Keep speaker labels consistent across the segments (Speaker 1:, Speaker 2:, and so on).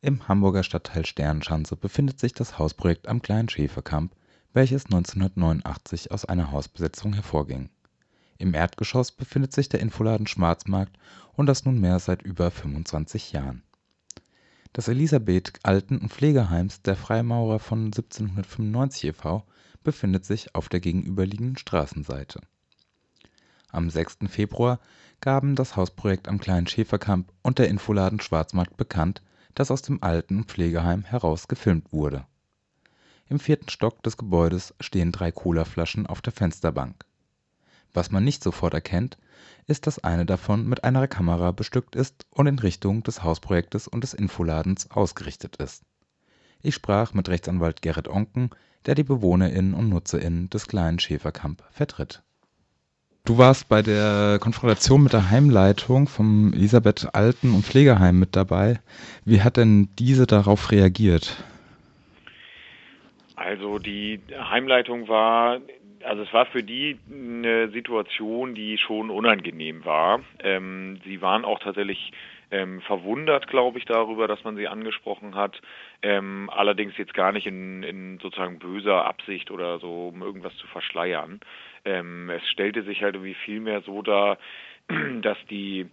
Speaker 1: Im Hamburger Stadtteil Sternschanze befindet sich das Hausprojekt am Kleinen Schäferkamp, welches 1989 aus einer Hausbesetzung hervorging. Im Erdgeschoss befindet sich der Infoladen Schwarzmarkt und das nunmehr seit über 25 Jahren. Das Elisabeth Alten - und Pflegeheims der Freimaurer von 1795 e.V. befindet sich auf der gegenüberliegenden Straßenseite. Am 6. Februar gaben das Hausprojekt am Kleinen Schäferkamp und der Infoladen Schwarzmarkt bekannt das aus dem alten Pflegeheim heraus gefilmt wurde. Im vierten Stock des Gebäudes stehen drei Colaflaschen auf der Fensterbank. Was man nicht sofort erkennt, ist, dass eine davon mit einer Kamera bestückt ist und in Richtung des Hausprojektes und des Infoladens ausgerichtet ist. Ich sprach mit Rechtsanwalt Gerrit Onken, der die BewohnerInnen und NutzerInnen des kleinen Schäferkamp vertritt Du warst bei der Konfrontation mit der Heimleitung vom Elisabeth Alten- und Pflegeheim mit dabei. Wie hat denn diese darauf reagiert?
Speaker 2: Also die Heimleitung war, also es war für die eine Situation, die schon unangenehm war. Ähm, sie waren auch tatsächlich ähm, verwundert, glaube ich, darüber, dass man sie angesprochen hat. Ähm, allerdings jetzt gar nicht in, in sozusagen böser Absicht oder so, um irgendwas zu verschleiern. Ähm, es stellte sich halt irgendwie viel mehr so dar, dass die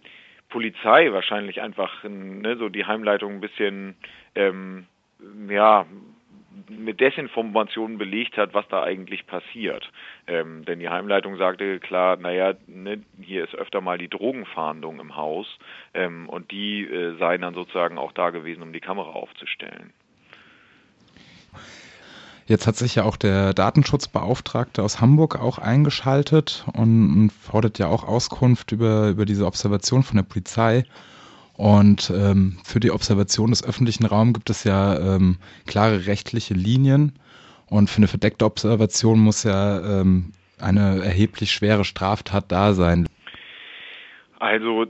Speaker 2: Polizei wahrscheinlich einfach ne, so die Heimleitung ein bisschen ähm, ja mit Desinformationen belegt hat, was da eigentlich passiert. Ähm, denn die Heimleitung sagte klar, naja, ne, hier ist öfter mal die Drogenfahndung im Haus ähm, und die äh, seien dann sozusagen auch da gewesen, um die Kamera aufzustellen.
Speaker 1: Jetzt hat sich ja auch der Datenschutzbeauftragte aus Hamburg auch eingeschaltet und, fordert ja auch Auskunft über, über diese Observation von der Polizei. Und ähm, für die Observation des öffentlichen Raums gibt es ja ähm, klare rechtliche Linien. Und für eine verdeckte Observation muss ja ähm, eine erheblich schwere Straftat da sein.
Speaker 2: Also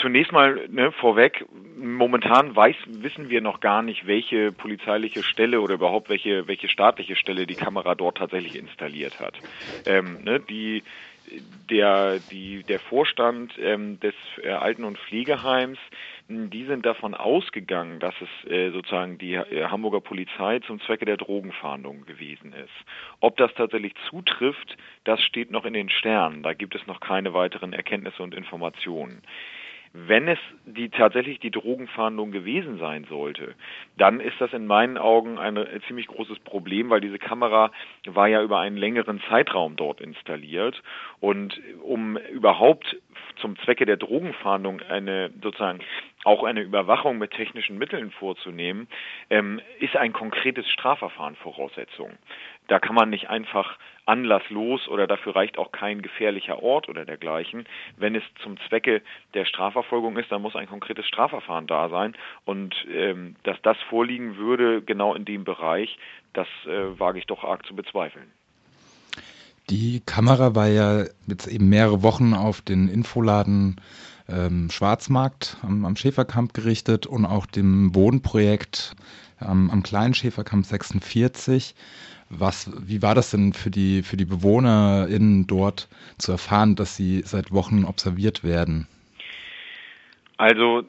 Speaker 2: zunächst mal ne, vorweg, momentan weiß, wissen wir noch gar nicht, welche polizeiliche Stelle oder überhaupt welche, welche staatliche Stelle die Kamera dort tatsächlich installiert hat. Ähm, ne, die, der, die, der Vorstand ähm, des äh, Alten- und Pflegeheims die sind davon ausgegangen, dass es äh, sozusagen die äh, Hamburger Polizei zum Zwecke der Drogenfahndung gewesen ist. Ob das tatsächlich zutrifft, das steht noch in den Sternen. Da gibt es noch keine weiteren Erkenntnisse und Informationen. Wenn es die tatsächlich die Drogenfahndung gewesen sein sollte, dann ist das in meinen Augen ein ziemlich großes Problem, weil diese Kamera war ja über einen längeren Zeitraum dort installiert. Und um überhaupt zum Zwecke der Drogenfahndung eine sozusagen auch eine Überwachung mit technischen Mitteln vorzunehmen, ähm, ist ein konkretes Strafverfahren Voraussetzung. Da kann man nicht einfach anlasslos oder dafür reicht auch kein gefährlicher Ort oder dergleichen. Wenn es zum Zwecke der Strafverfolgung ist, dann muss ein konkretes Strafverfahren da sein. Und ähm, dass das vorliegen würde, genau in dem Bereich, das äh, wage ich doch arg zu bezweifeln.
Speaker 1: Die Kamera war ja jetzt eben mehrere Wochen auf den Infoladen ähm, Schwarzmarkt am, am, Schäferkamp gerichtet und auch dem Bodenprojekt ähm, am kleinen Schäferkamp 46. Was, wie war das denn für die, für die BewohnerInnen dort zu erfahren, dass sie seit Wochen observiert werden?
Speaker 2: Also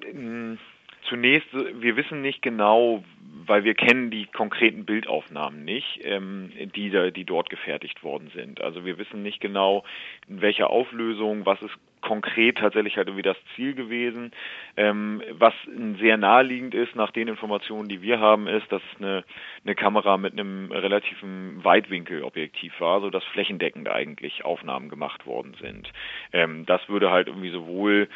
Speaker 2: zunächst, wir wissen nicht genau, weil wir kennen die konkreten Bildaufnahmen nicht, ähm, die, die dort gefertigt worden sind. Also wir wissen nicht genau, in welcher Auflösung, was ist konkret tatsächlich halt irgendwie das Ziel gewesen. Ähm, was sehr naheliegend ist, nach den Informationen, die wir haben, ist, dass es eine, eine Kamera mit einem relativen Weitwinkelobjektiv war, so dass flächendeckend eigentlich Aufnahmen gemacht worden sind. Ähm, das würde halt irgendwie sowohl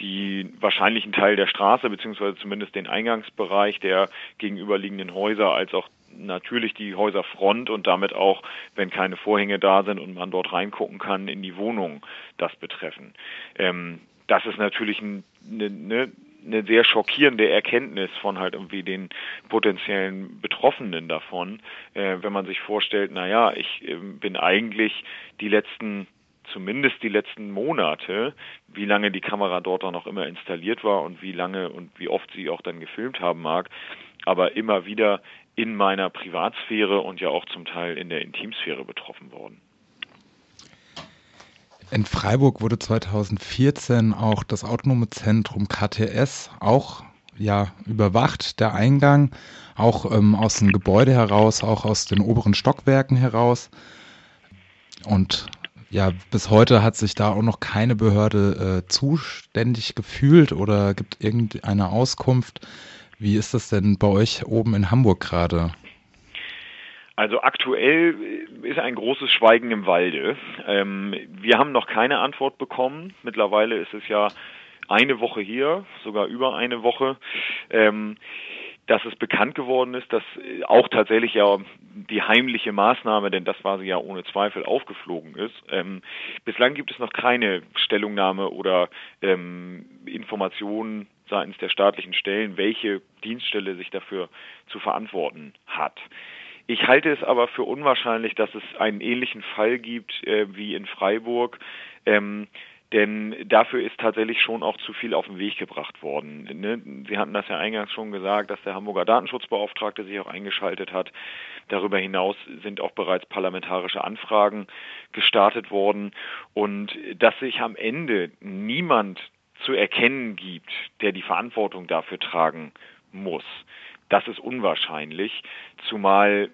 Speaker 2: die wahrscheinlichen Teil der Straße beziehungsweise zumindest den Eingangsbereich der gegenüberliegenden Häuser als auch natürlich die Häuserfront und damit auch, wenn keine Vorhänge da sind und man dort reingucken kann, in die Wohnung das betreffen. Ähm, das ist natürlich eine, eine, eine sehr schockierende Erkenntnis von halt irgendwie den potenziellen Betroffenen davon, äh, wenn man sich vorstellt, na ja, ich äh, bin eigentlich die letzten zumindest die letzten Monate, wie lange die Kamera dort auch noch immer installiert war und wie lange und wie oft sie auch dann gefilmt haben mag, aber immer wieder in meiner Privatsphäre und ja auch zum Teil in der Intimsphäre betroffen worden.
Speaker 1: In Freiburg wurde 2014 auch das autonome Zentrum KTS auch ja überwacht, der Eingang, auch ähm, aus dem Gebäude heraus, auch aus den oberen Stockwerken heraus. Und ja, bis heute hat sich da auch noch keine Behörde äh, zuständig gefühlt oder gibt irgendeine Auskunft. Wie ist das denn bei euch oben in Hamburg gerade?
Speaker 2: Also aktuell ist ein großes Schweigen im Walde. Ähm, wir haben noch keine Antwort bekommen. Mittlerweile ist es ja eine Woche hier, sogar über eine Woche. Ähm, dass es bekannt geworden ist, dass auch tatsächlich ja die heimliche Maßnahme, denn das war sie ja ohne Zweifel, aufgeflogen ist. Ähm, bislang gibt es noch keine Stellungnahme oder ähm, Informationen seitens der staatlichen Stellen, welche Dienststelle sich dafür zu verantworten hat. Ich halte es aber für unwahrscheinlich, dass es einen ähnlichen Fall gibt äh, wie in Freiburg. Ähm, denn dafür ist tatsächlich schon auch zu viel auf den Weg gebracht worden. Ne? Sie hatten das ja eingangs schon gesagt, dass der Hamburger Datenschutzbeauftragte sich auch eingeschaltet hat. Darüber hinaus sind auch bereits parlamentarische Anfragen gestartet worden und dass sich am Ende niemand zu erkennen gibt, der die Verantwortung dafür tragen muss. Das ist unwahrscheinlich, zumal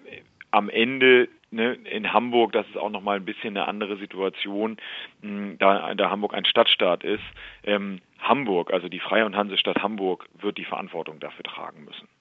Speaker 2: am Ende ne, in Hamburg, das ist auch nochmal ein bisschen eine andere Situation, hm, da, da Hamburg ein Stadtstaat ist. Ähm, Hamburg, also die Freie und Hansestadt Hamburg, wird die Verantwortung dafür tragen müssen.